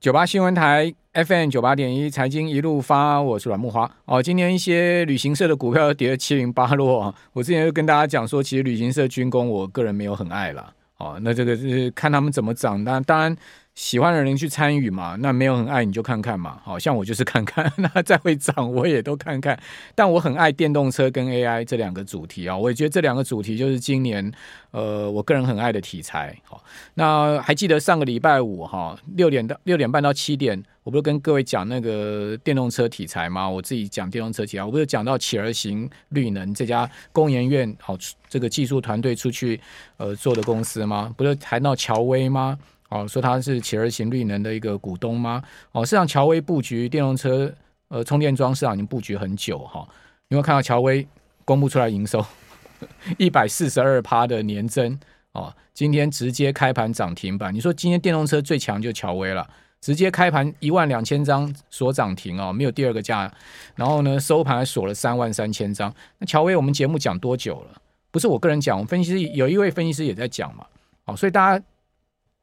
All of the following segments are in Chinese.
九八新闻台 FM 九八点一财经一路发，我是阮木华。哦，今天一些旅行社的股票跌了七零八落啊。我之前就跟大家讲说，其实旅行社军工，我个人没有很爱了。哦，那这个是看他们怎么涨，那当然。喜欢的人去参与嘛，那没有很爱你就看看嘛，好像我就是看看，那再会涨我也都看看。但我很爱电动车跟 AI 这两个主题啊，我也觉得这两个主题就是今年呃我个人很爱的题材。好，那还记得上个礼拜五哈六点到六点半到七点，我不是跟各位讲那个电动车题材吗？我自己讲电动车题材，我不是讲到启而行绿能这家工研院好这个技术团队出去呃做的公司吗？不是谈到乔威吗？哦，说他是启而行绿能的一个股东吗？哦，市场乔威布局电动车呃充电桩市场已经布局很久哈。你有看到乔威公布出来营收一百四十二趴的年增哦，今天直接开盘涨停板。你说今天电动车最强就乔威了，直接开盘一万两千张锁涨停哦，没有第二个价。然后呢，收盘还锁了三万三千张。那乔威我们节目讲多久了？不是我个人讲，我们分析师有一位分析师也在讲嘛。哦，所以大家。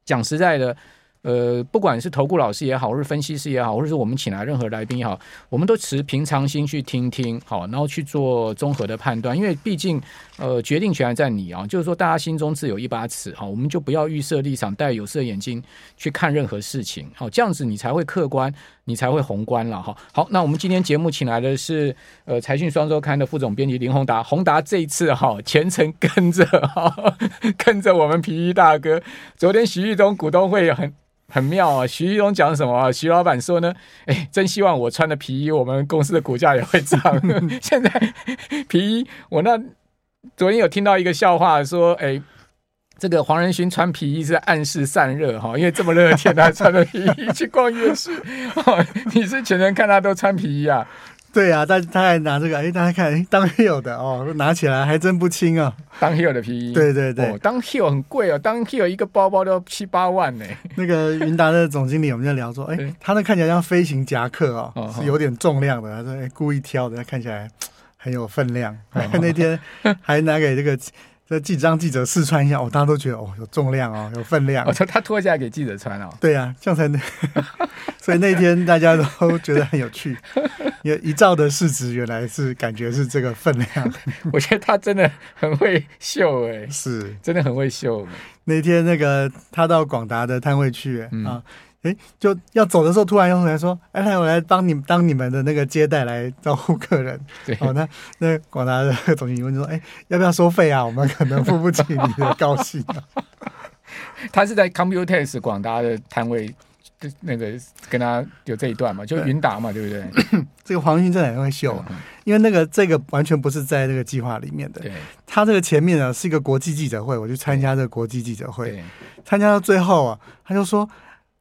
讲实在的，呃，不管是投顾老师也好，或是分析师也好，或者是我们请来任何来宾也好，我们都持平常心去听听，好，然后去做综合的判断，因为毕竟，呃，决定权还在你啊。就是说，大家心中自有一把尺，好，我们就不要预设立场，戴有色眼镜去看任何事情，好，这样子你才会客观，你才会宏观了，哈。好，那我们今天节目请来的是，呃，财讯双周刊的副总编辑林宏达，宏达这一次哈全程跟着哈，跟着我们皮衣大哥。昨天徐旭东股东会很。很妙啊！徐旭东讲什么啊？徐老板说呢，哎，真希望我穿的皮衣，我们公司的股价也会涨。现在 皮衣，我那昨天有听到一个笑话，说，哎，这个黄仁勋穿皮衣是暗示散热哈，因为这么热的天，他穿着皮衣去逛夜市。你是全程看他都穿皮衣啊？对、啊，但他还拿这个，哎，大家看，哎，当 Hill 的哦，拿起来还真不轻啊。当 Hill 的皮衣，对对对，当 Hill 很贵哦，当 Hill 一个包包都要七八万呢。那个云达的总经理，我们在聊说，哎，他那看起来像飞行夹克哦，哦是有点重量的。他说，哎，故意挑的，他看起来很有分量。哦、那天还拿给这个。这记让记者试穿一下哦，大家都觉得哦有重量哦，有分量。我说、哦、他脱下来给记者穿哦。对呀、啊，这样才能。所以那天大家都觉得很有趣，因为一兆的市值原来是感觉是这个分量。我觉得他真的很会秀哎，是真的很会秀。那天那个他到广达的摊位去啊。嗯哎，就要走的时候，突然又来说：“哎，来，我来帮你当你们的那个接待，来招呼客人。”对，哦，那那广达的总经理问说：“哎，要不要收费啊？我们可能付不起你的高兴。”他是在 Computex 广达的摊位，那个跟他有这一段嘛，就云达嘛，对，不对？这个黄云真的很会秀，嗯、因为那个这个完全不是在那个计划里面的。对，他这个前面呢是一个国际记者会，我去参加这个国际记者会，参加到最后啊，他就说。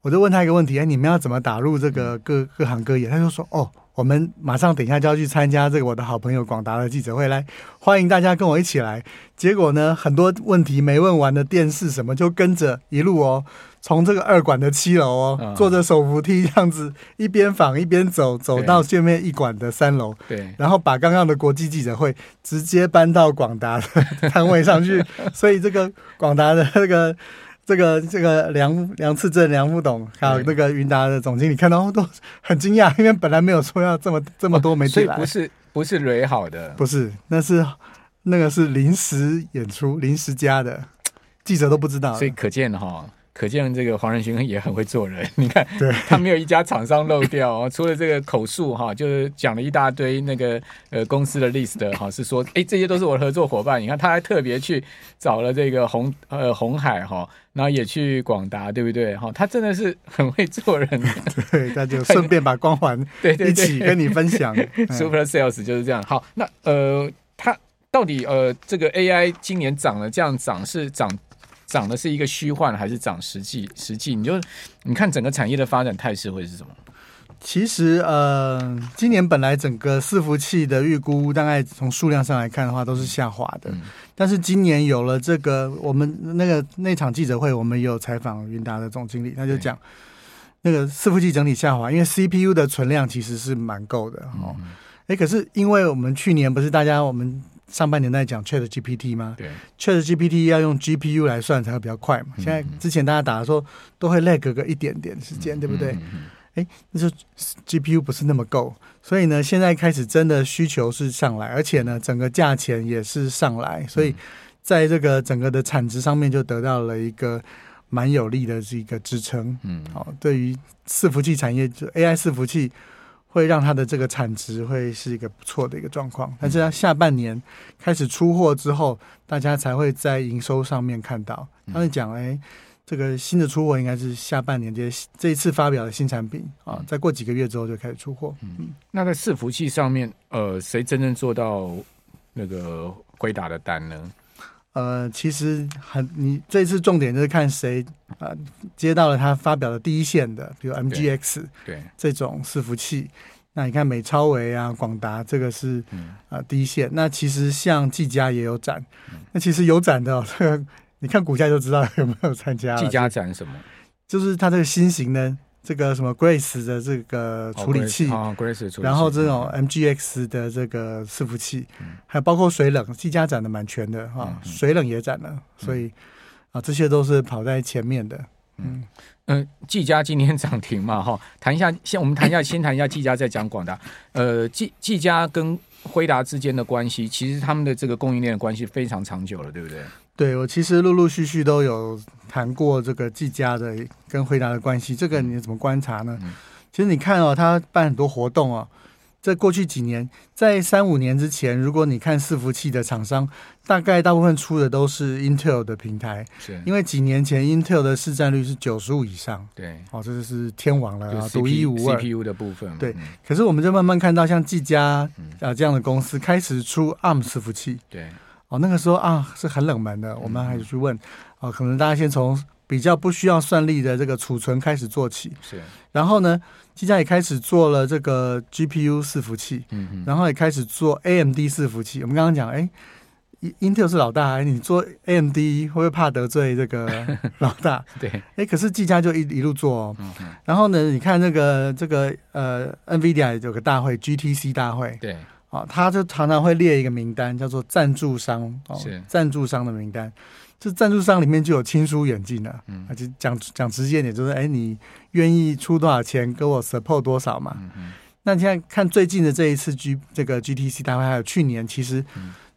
我就问他一个问题：哎，你们要怎么打入这个各各行各业？他就说：哦，我们马上等一下就要去参加这个我的好朋友广达的记者会，来欢迎大家跟我一起来。结果呢，很多问题没问完的电视什么就跟着一路哦，从这个二馆的七楼哦，坐着手扶梯这样子一边访一边走，走到对面一馆的三楼，对，然后把刚刚的国际记者会直接搬到广达的 摊位上去，所以这个广达的这个。这个这个梁梁次正梁副董还有那个云达的总经理看到都很惊讶，因为本来没有说要这么 这么多媒体来，不是不是蕊好的，不是，那是那个是临时演出临时加的，记者都不知道，所以可见哈、哦。可见这个黄仁勋也很会做人，你看，对他没有一家厂商漏掉哦。除了这个口述哈，就是讲了一大堆那个呃公司的 list 哈，是说哎这些都是我的合作伙伴。你看他还特别去找了这个红呃红海哈，然后也去广达，对不对哈？他真的是很会做人，对，那就顺便把光环 对对一起跟你分享。Super Sales 就是这样。好，那呃，他到底呃这个 AI 今年涨了这样涨是涨？涨的是一个虚幻还是涨实际？实际你就你看整个产业的发展态势会是什么？其实呃，今年本来整个伺服器的预估大概从数量上来看的话都是下滑的，嗯、但是今年有了这个我们那个那场记者会，我们也有采访云达的总经理，他就讲那个伺服器整体下滑，因为 CPU 的存量其实是蛮够的哦。哎、嗯，可是因为我们去年不是大家我们。上半年在讲 Chat GPT 吗？对，Chat GPT 要用 GPU 来算才会比较快嘛。现在之前大家打的时候都会 lag 个一点点时间，对不对？哎，那就 GPU 不是那么够，所以呢，现在开始真的需求是上来，而且呢，整个价钱也是上来，所以在这个整个的产值上面就得到了一个。蛮有力的这个支撑，嗯，好，对于伺服器产业，就 AI 伺服器会让它的这个产值会是一个不错的一个状况。但是它下半年开始出货之后，大家才会在营收上面看到。他们讲，哎，这个新的出货应该是下半年这这一次发表的新产品啊，再过几个月之后就开始出货。嗯，那在伺服器上面，呃，谁真正做到那个回答的单呢？呃，其实很，你这次重点就是看谁啊、呃、接到了他发表的第一线的，比如 MGX 对，对这种伺服器。那你看美超维啊、广达这个是啊、第一线。那其实像技嘉也有展，嗯、那其实有展的、哦，这 个你看股价就知道有没有参加。技嘉展什么？就是它这个新型的。这个什么 Grace 的这个处理器，哦 Grace 处理器，然后这种 MGX 的这个伺服器，嗯、还有包括水冷，技嘉展的蛮全的哈，嗯、水冷也展了，嗯、所以啊，这些都是跑在前面的。嗯嗯，技嘉今天涨停嘛哈，谈一下，先我们谈一下，先谈一下技嘉，再讲广达。呃，技技嘉跟辉达之间的关系，其实他们的这个供应链的关系非常长久了，对不对？对，我其实陆陆续续都有谈过这个技嘉的跟惠达的关系，这个你怎么观察呢？嗯、其实你看哦，他办很多活动哦，在过去几年，在三五年之前，如果你看伺服器的厂商，大概大部分出的都是 Intel 的平台，是因为几年前 Intel 的市占率是九十五以上，对，哦，这就是天王了，独一无二 CPU 的部分，对。嗯、可是我们就慢慢看到，像技嘉啊这样的公司开始出 ARM 伺服器，对。哦，那个时候啊是很冷门的，我们还是去问，哦、可能大家先从比较不需要算力的这个储存开始做起，是。然后呢，技嘉也开始做了这个 GPU 伺服器，嗯嗯，然后也开始做 AMD 伺服器。我们刚刚讲，哎，Intel 是老大，哎，你做 AMD 会不会怕得罪这个 老大？对，哎，可是技嘉就一一路做哦。然后呢，你看那个这个呃，NVIDIA 有个大会，GTC 大会，对。啊，他就常常会列一个名单，叫做赞助商哦，是赞助商的名单。这赞助商里面就有亲疏远近的，嗯，而且讲讲直接点，就是哎，你愿意出多少钱，给我 support 多少嘛？嗯嗯。那你现在看最近的这一次 G 这个 GTC 大会，还有去年，其实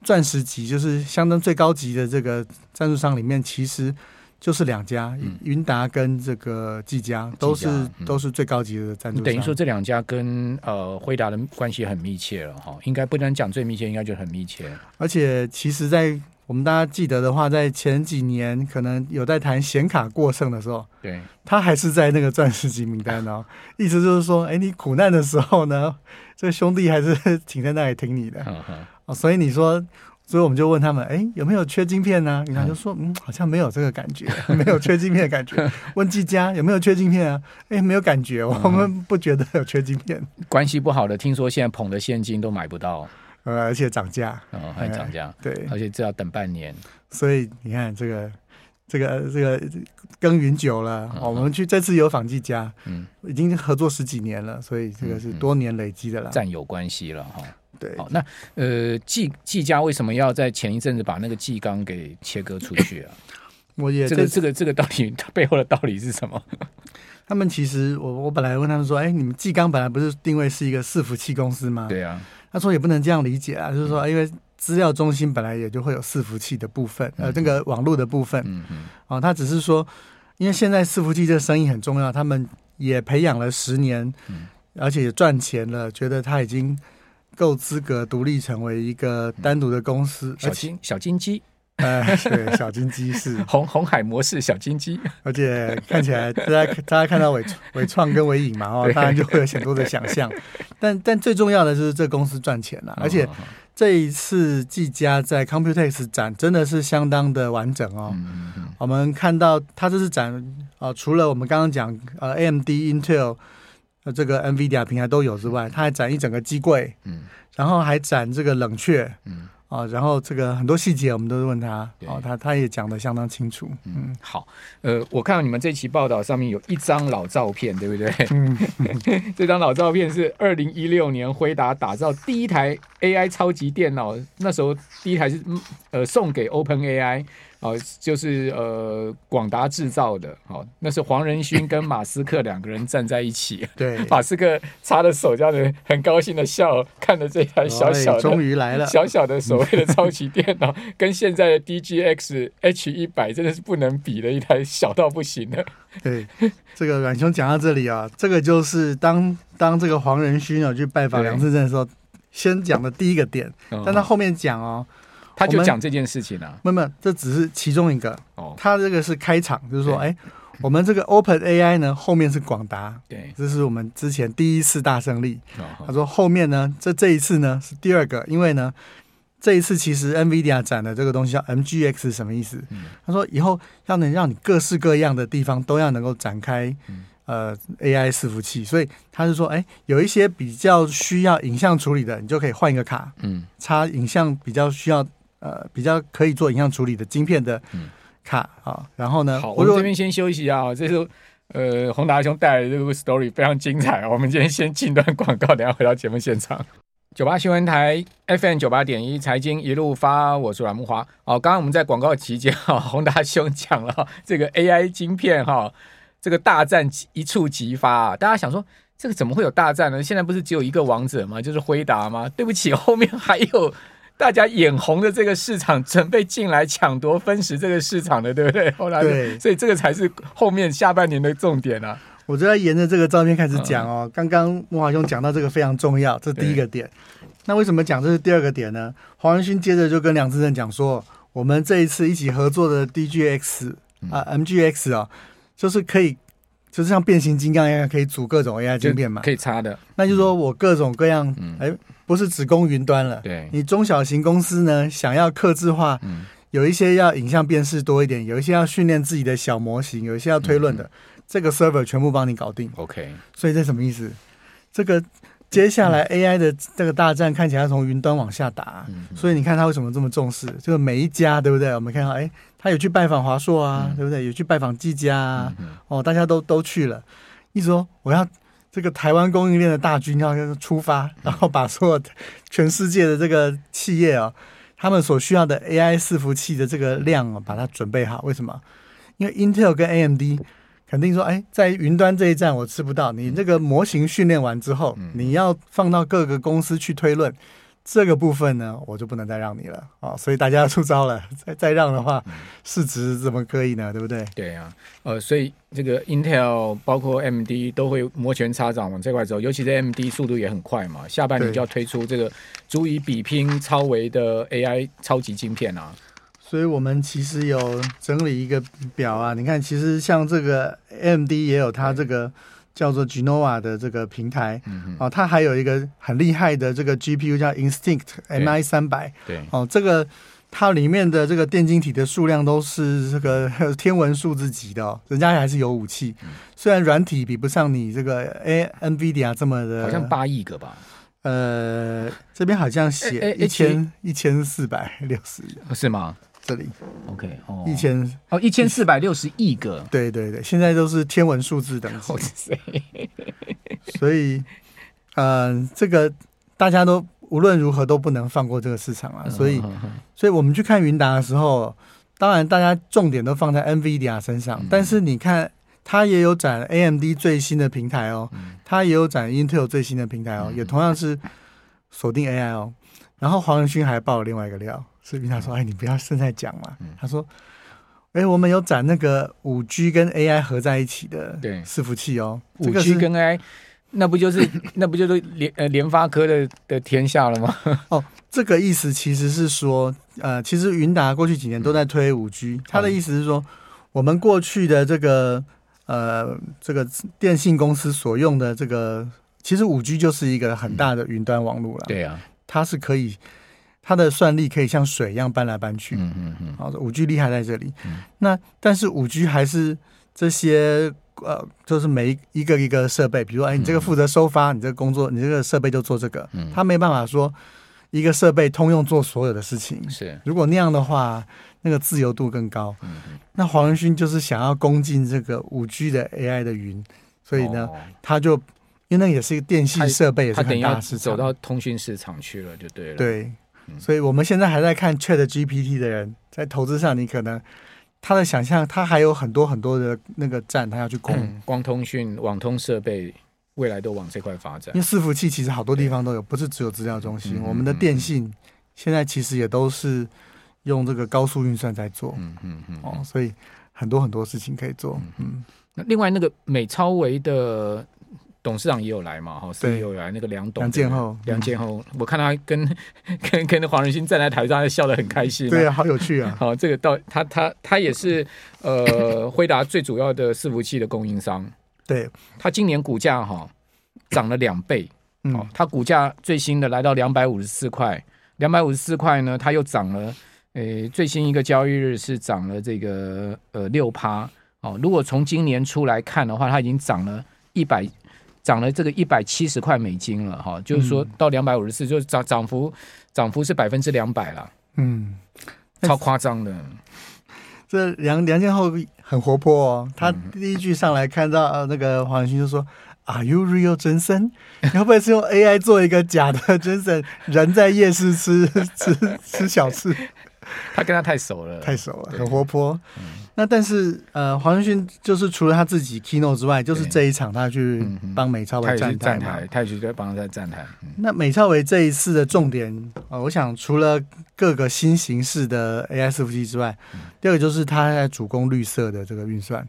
钻石级就是相当最高级的这个赞助商里面，其实。就是两家，云达跟这个技嘉都是都是最高级的赞助商。等于说这两家跟呃辉达的关系很密切了哈，应该不能讲最密切，应该就很密切。而且其实，在我们大家记得的话，在前几年可能有在谈显卡过剩的时候，对，他还是在那个钻石级名单哦。意思就是说，哎，你苦难的时候呢，这兄弟还是挺在那里挺你的。哦，所以你说。所以我们就问他们，哎，有没有缺晶片呢？云达就说，嗯，好像没有这个感觉，没有缺晶片的感觉。问技嘉有没有缺晶片啊？哎，没有感觉，我们不觉得有缺晶片。关系不好的，听说现在捧的现金都买不到，呃，而且涨价，嗯，还涨价，对，而且这要等半年。所以你看，这个，这个，这个耕耘久了，我们去这次有访技嘉，嗯，已经合作十几年了，所以这个是多年累积的了，战友关系了哈。对，好，那呃，技技嘉为什么要在前一阵子把那个技钢给切割出去啊？我也这个这个这个到底它背后的道理是什么？他们其实我我本来问他们说，哎，你们技钢本来不是定位是一个伺服器公司吗？对啊，他说也不能这样理解啊，就是说，因为资料中心本来也就会有伺服器的部分，呃，那个网络的部分，嗯嗯，啊，他只是说，因为现在伺服器这个生意很重要，他们也培养了十年，而且也赚钱了，觉得他已经。够资格独立成为一个单独的公司，小金小金鸡，呃，对，小金鸡是。红红海模式小金鸡，而且看起来大家大家看到伟伟创跟伟影嘛，哦，当然就会有很多的想象，但但最重要的就是这公司赚钱了，而且这一次技嘉在 Computex 展真的是相当的完整哦，我们看到它这次展啊，除了我们刚刚讲呃 AMD Intel。这个 NVIDIA 平台都有之外，它还展一整个机柜，嗯，然后还展这个冷却，嗯，啊，然后这个很多细节我们都是问他，哦，他他也讲的相当清楚。嗯，好，呃，我看到你们这期报道上面有一张老照片，对不对？嗯，这张老照片是二零一六年辉达打造第一台 AI 超级电脑，那时候第一台是呃送给 OpenAI。哦，就是呃，广达制造的，哦，那是黄仁勋跟马斯克两个人站在一起，对，马斯克插着手，这样子很高兴的笑，看着这台小小的，终于来了，小小的所谓的超级电脑，跟现在的 DGX H 一百真的是不能比的一台小到不行的。对，这个阮兄讲到这里啊，这个就是当当这个黄仁勋啊去拜访梁志正的时候，先讲的第一个点，但他后面讲哦。他就讲这件事情啊，没有，这只是其中一个。哦，他这个是开场，就是说，哎，我们这个 Open AI 呢，后面是广达，对，这是我们之前第一次大胜利。他说后面呢，这这一次呢是第二个，因为呢，这一次其实 NVIDIA 展的这个东西叫 MGX 是什么意思？他说以后要能让你各式各样的地方都要能够展开呃 AI 伺服器，所以他就说，哎，有一些比较需要影像处理的，你就可以换一个卡，嗯，插影像比较需要。呃，比较可以做影像处理的晶片的卡啊、然后呢，好，我们这边先休息一下啊。这是呃，宏达兄带来的这个 story 非常精彩啊。我们今天先进段广告，等下回到节目现场。九八新闻台 FM 九八点一财经一路发，我是阮木华。哦，刚刚我们在广告期间哈，宏达兄讲了这个 AI 晶片哈，这个大战一触即发啊。大家想说，这个怎么会有大战呢？现在不是只有一个王者吗？就是辉达吗？对不起，后面还有。大家眼红的这个市场，准备进来抢夺分食这个市场的，对不对？后来，对，所以这个才是后面下半年的重点啊！我就要沿着这个照片开始讲哦。刚刚慕驊兄讲到这个非常重要，这是第一个点。那为什么讲这是第二个点呢？黄仁勋接着就跟梁志正讲说，我们这一次一起合作的 DGX 啊、呃、MGX 啊、哦，就是可以。就是像变形金刚一样，可以组各种 AI 晶片嘛？可以插的。那就是说我各种各样，哎、嗯，不是只供云端了。对，你中小型公司呢，想要客制化，嗯、有一些要影像辨识多一点，有一些要训练自己的小模型，有一些要推论的，嗯、这个 server 全部帮你搞定。OK，所以这什么意思？这个。接下来 AI 的这个大战看起来从云端往下打，所以你看他为什么这么重视？这个每一家对不对？我们看到，哎，他有去拜访华硕啊，对不对？有去拜访技嘉啊，哦，大家都都去了。意思说，我要这个台湾供应链的大军要出发，然后把所有全世界的这个企业啊，他们所需要的 AI 伺服器的这个量啊，把它准备好。为什么？因为 Intel 跟 AMD。肯定说，哎，在云端这一站我吃不到。你这个模型训练完之后，你要放到各个公司去推论，这个部分呢，我就不能再让你了啊、哦。所以大家要出招了，再再让的话，市值怎么可以呢？对不对？对啊，呃，所以这个 Intel 包括 AMD 都会摩拳擦掌往这块走，尤其是 AMD 速度也很快嘛，下半年就要推出这个足以比拼超维的 AI 超级晶片啊。所以我们其实有整理一个表啊，你看，其实像这个 AMD 也有它这个叫做 Genoa 的这个平台，哦，它还有一个很厉害的这个 GPU 叫 Instinct MI 三百，对，哦，这个它里面的这个电晶体的数量都是这个 天文数字级的哦，人家还是有武器，虽然软体比不上你这个 A NVIDIA 这么的，好像八亿个吧，呃，这边好像写一千一千四百六十，是吗？这里，OK，哦，一千哦，一千四百六十亿个，对对对，现在都是天文数字等级，所以，嗯、呃，这个大家都无论如何都不能放过这个市场啊，所以，所以我们去看云达的时候，当然大家重点都放在 NVIDIA 身上，但是你看它也有展 AMD 最新的平台哦，它也有展 Intel 最新的平台哦，也同样是锁定 AI 哦，然后黄仁勋还爆了另外一个料。所以他说：“哎，你不要现在讲嘛。”他说：“哎，我们有展那个五 G 跟 AI 合在一起的伺服器哦。五 G 跟 AI，那不就是 那不就是联呃联发科的的天下了吗？哦，这个意思其实是说，呃，其实云达过去几年都在推五 G，他的意思是说，我们过去的这个呃这个电信公司所用的这个，其实五 G 就是一个很大的云端网络了。对啊，它是可以。”它的算力可以像水一样搬来搬去，嗯嗯嗯，好的，五 G 厉害在这里。嗯、那但是五 G 还是这些呃，就是每一个一个设备，比如说，哎，你这个负责收发，你这个工作，你这个设备就做这个，嗯、它没办法说一个设备通用做所有的事情。是，如果那样的话，那个自由度更高。嗯嗯。那黄仁勋就是想要攻进这个五 G 的 AI 的云，所以呢，哦、他就因为那也是一个电信设备，也是很大的市场，走到通讯市场去了，就对了。对，所以我们现在还在看 Chat GPT 的人，在投资上，你可能。他的想象，他还有很多很多的那个站，他要去攻、嗯、光通讯、网通设备，未来都往这块发展。因为伺服器其实好多地方都有，不是只有资料中心。嗯、我们的电信现在其实也都是用这个高速运算在做。嗯嗯嗯。哦，所以很多很多事情可以做。嗯。那另外那个美超维的。董事长也有来嘛？哈，是有来那个梁董，梁建厚，梁建厚，我看他跟 跟跟黄仁勋站在台上，笑得很开心。对啊，好有趣啊！好，这个到他他他也是呃，辉达最主要的伺服器的供应商。对，他今年股价哈涨了两倍。嗯，他股价最新的来到两百五十四块，两百五十四块呢，他又涨了。诶，最新一个交易日是涨了这个呃六趴。哦，如果从今年初来看的话，它已经涨了一百。涨了这个一百七十块美金了哈，就是说到两百五十四，就是涨涨幅涨幅是百分之两百了，嗯，超夸张的。这梁梁建浩很活泼哦，他第一句上来看到那个黄仁勋就说、嗯、：“Are you real 真森？你会不会是用 AI 做一个假的真森？人在夜市吃吃吃小吃？”他跟他太熟了，太熟了，很活泼。嗯。那但是呃，黄仁勋就是除了他自己 keynote 之外，就是这一场他去帮美超维站台嘛，他也去在帮他站台。那美超维这一次的重点呃，我想除了各个新形式的 AI 伺服器之外，第二个就是他在主攻绿色的这个运算。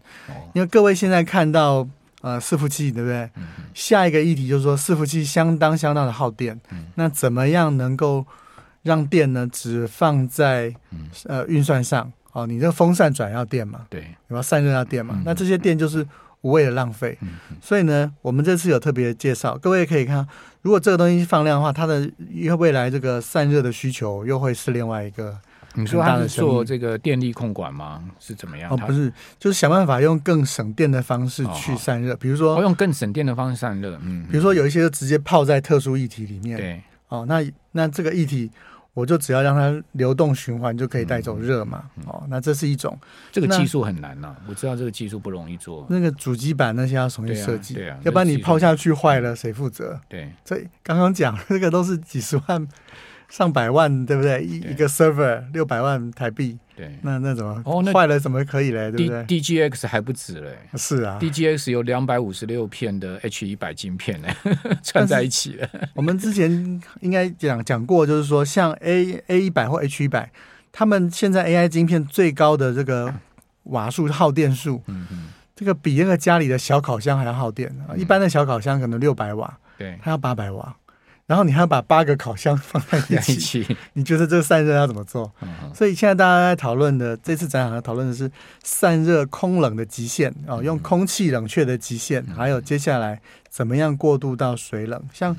因为各位现在看到呃伺服器对不对？下一个议题就是说伺服器相当相当的耗电，那怎么样能够让电呢只放在呃运算上？哦，你这个风扇转要电嘛？对，你要散热要电嘛？嗯、那这些电就是无谓的浪费。嗯、所以呢，我们这次有特别介绍，各位可以看，如果这个东西放量的话，它的未来这个散热的需求又会是另外一个。你说它是做这个电力控管吗？是怎么样？哦，不是，就是想办法用更省电的方式去散热，哦、比如说、哦、用更省电的方式散热。嗯，比如说有一些就直接泡在特殊液体里面。对，哦，那那这个液体。我就只要让它流动循环，就可以带走热嘛。嗯嗯、哦，那这是一种，这个技术很难呐、啊。我知道这个技术不容易做。那个主机板那些要重新设计，对啊，要不然你抛下去坏了，谁负责？对，所以刚刚讲那个都是几十万。上百万对不对？一一个 server 六百万台币，对，那那怎么哦？那坏了怎么可以嘞？对不对？D G X 还不止嘞，是啊，D G X 有两百五十六片的 H 一百晶片呢，串在一起了。我们之前应该讲讲过，就是说像 A A 一百或 H 一百，他们现在 A I 晶片最高的这个瓦数耗电数，嗯嗯，这个比那个家里的小烤箱还要耗电啊。一般的小烤箱可能六百瓦，对，它要八百瓦。然后你还要把八个烤箱放在一起，一起。你觉得这个散热要怎么做？嗯、所以现在大家在讨论的这次展览要讨论的是散热空冷的极限啊、哦，用空气冷却的极限，嗯、还有接下来怎么样过渡到水冷？像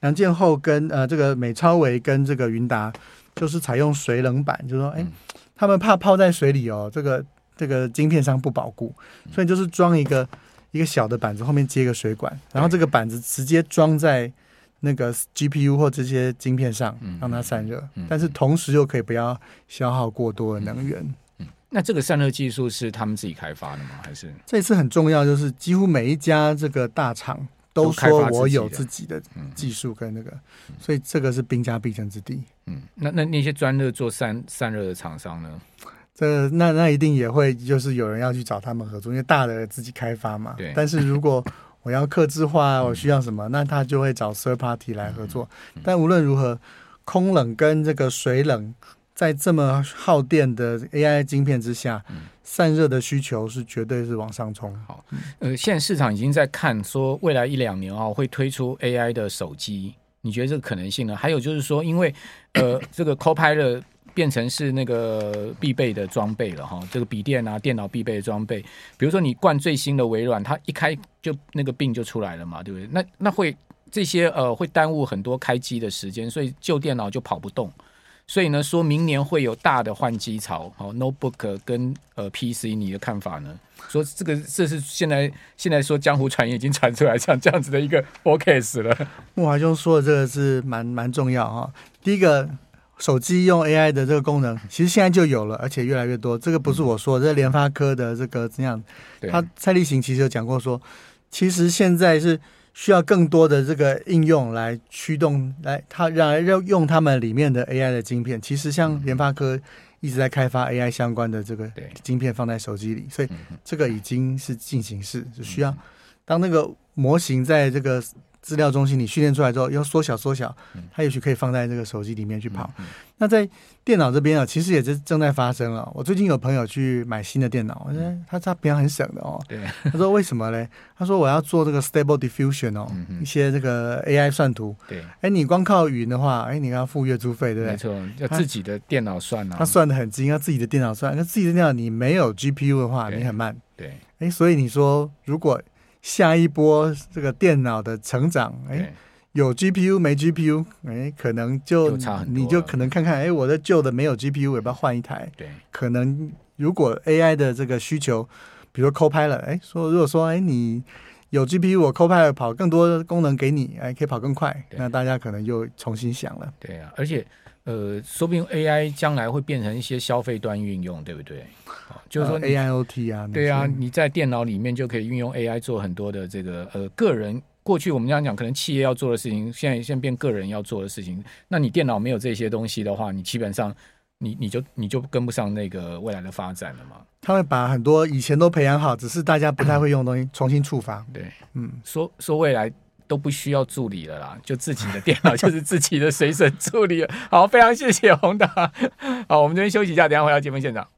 梁建厚跟呃这个美超维跟这个云达，就是采用水冷板，就是说哎，嗯、他们怕泡在水里哦，这个这个晶片商不保固，所以就是装一个一个小的板子，后面接个水管，然后这个板子直接装在。那个 GPU 或这些晶片上让它散热，但是同时又可以不要消耗过多的能源。那这个散热技术是他们自己开发的吗？还是这次很重要，就是几乎每一家这个大厂都说我有自己的技术跟那个，所以这个是兵家必争之地。嗯，那那那些专热做散散热的厂商呢？这那那一定也会就是有人要去找他们合作，因为大的自己开发嘛。对，但是如果我要克制化，我需要什么？那他就会找 third party 来合作。但无论如何，空冷跟这个水冷，在这么耗电的 AI 晶片之下，散热的需求是绝对是往上冲。好，呃，现在市场已经在看说，未来一两年啊，会推出 AI 的手机。你觉得这个可能性呢？还有就是说，因为呃，这个 Copilot。变成是那个必备的装备了哈，这个笔电啊、电脑必备的装备。比如说你灌最新的微软，它一开就那个病就出来了嘛，对不对？那那会这些呃会耽误很多开机的时间，所以旧电脑就跑不动。所以呢，说明年会有大的换机潮。好，notebook 跟呃 PC，你的看法呢？说这个这是现在现在说江湖传言已经传出来像这样子的一个 forecast 了。木华兄说的这个是蛮蛮重要哈。第一个，手机用 AI 的这个功能，其实现在就有了，而且越来越多。这个不是我说，这是联发科的这个怎样？他蔡立行其实有讲过说，其实现在是需要更多的这个应用来驱动，来他让要用他们里面的 AI 的晶片。其实像联发科一直在开发 AI 相关的这个晶片放在手机里，所以这个已经是进行式，就需要当那个模型在这个。资料中心你训练出来之后要缩小缩小，它也许可以放在这个手机里面去跑。那在电脑这边啊，其实也是正在发生了。我最近有朋友去买新的电脑，我觉得他他平常很省的哦。对，他说为什么嘞？他说我要做这个 Stable Diffusion 哦，一些这个 AI 算图。对，哎，你光靠云的话，哎，你要付月租费，对不对？没错，要自己的电脑算啊。他算的很精，要自己的电脑算。那自己的电脑你没有 GPU 的话，你很慢。对，哎，所以你说如果。下一波这个电脑的成长，哎，有 GPU 没 GPU，哎，可能就，就你就可能看看，哎，我的旧的没有 GPU，要不要换一台？对，可能如果 AI 的这个需求，比如 Copilot，哎，说如果说，哎，你有 GPU，我 Copilot 跑更多的功能给你，哎，可以跑更快，那大家可能又重新想了。对啊，而且。呃，说不定 AI 将来会变成一些消费端运用，对不对？就是说 AIoT 啊，对啊，你在电脑里面就可以运用 AI 做很多的这个呃个人过去我们这样讲，可能企业要做的事情，现在现在变个人要做的事情。那你电脑没有这些东西的话，你基本上你你就你就跟不上那个未来的发展了嘛。他会把很多以前都培养好，只是大家不太会用的东西重新触发。对，嗯，说说未来。都不需要助理了啦，就自己的电脑 就是自己的随身助理。好，非常谢谢宏达。好，我们这边休息一下，等下回到节目现场。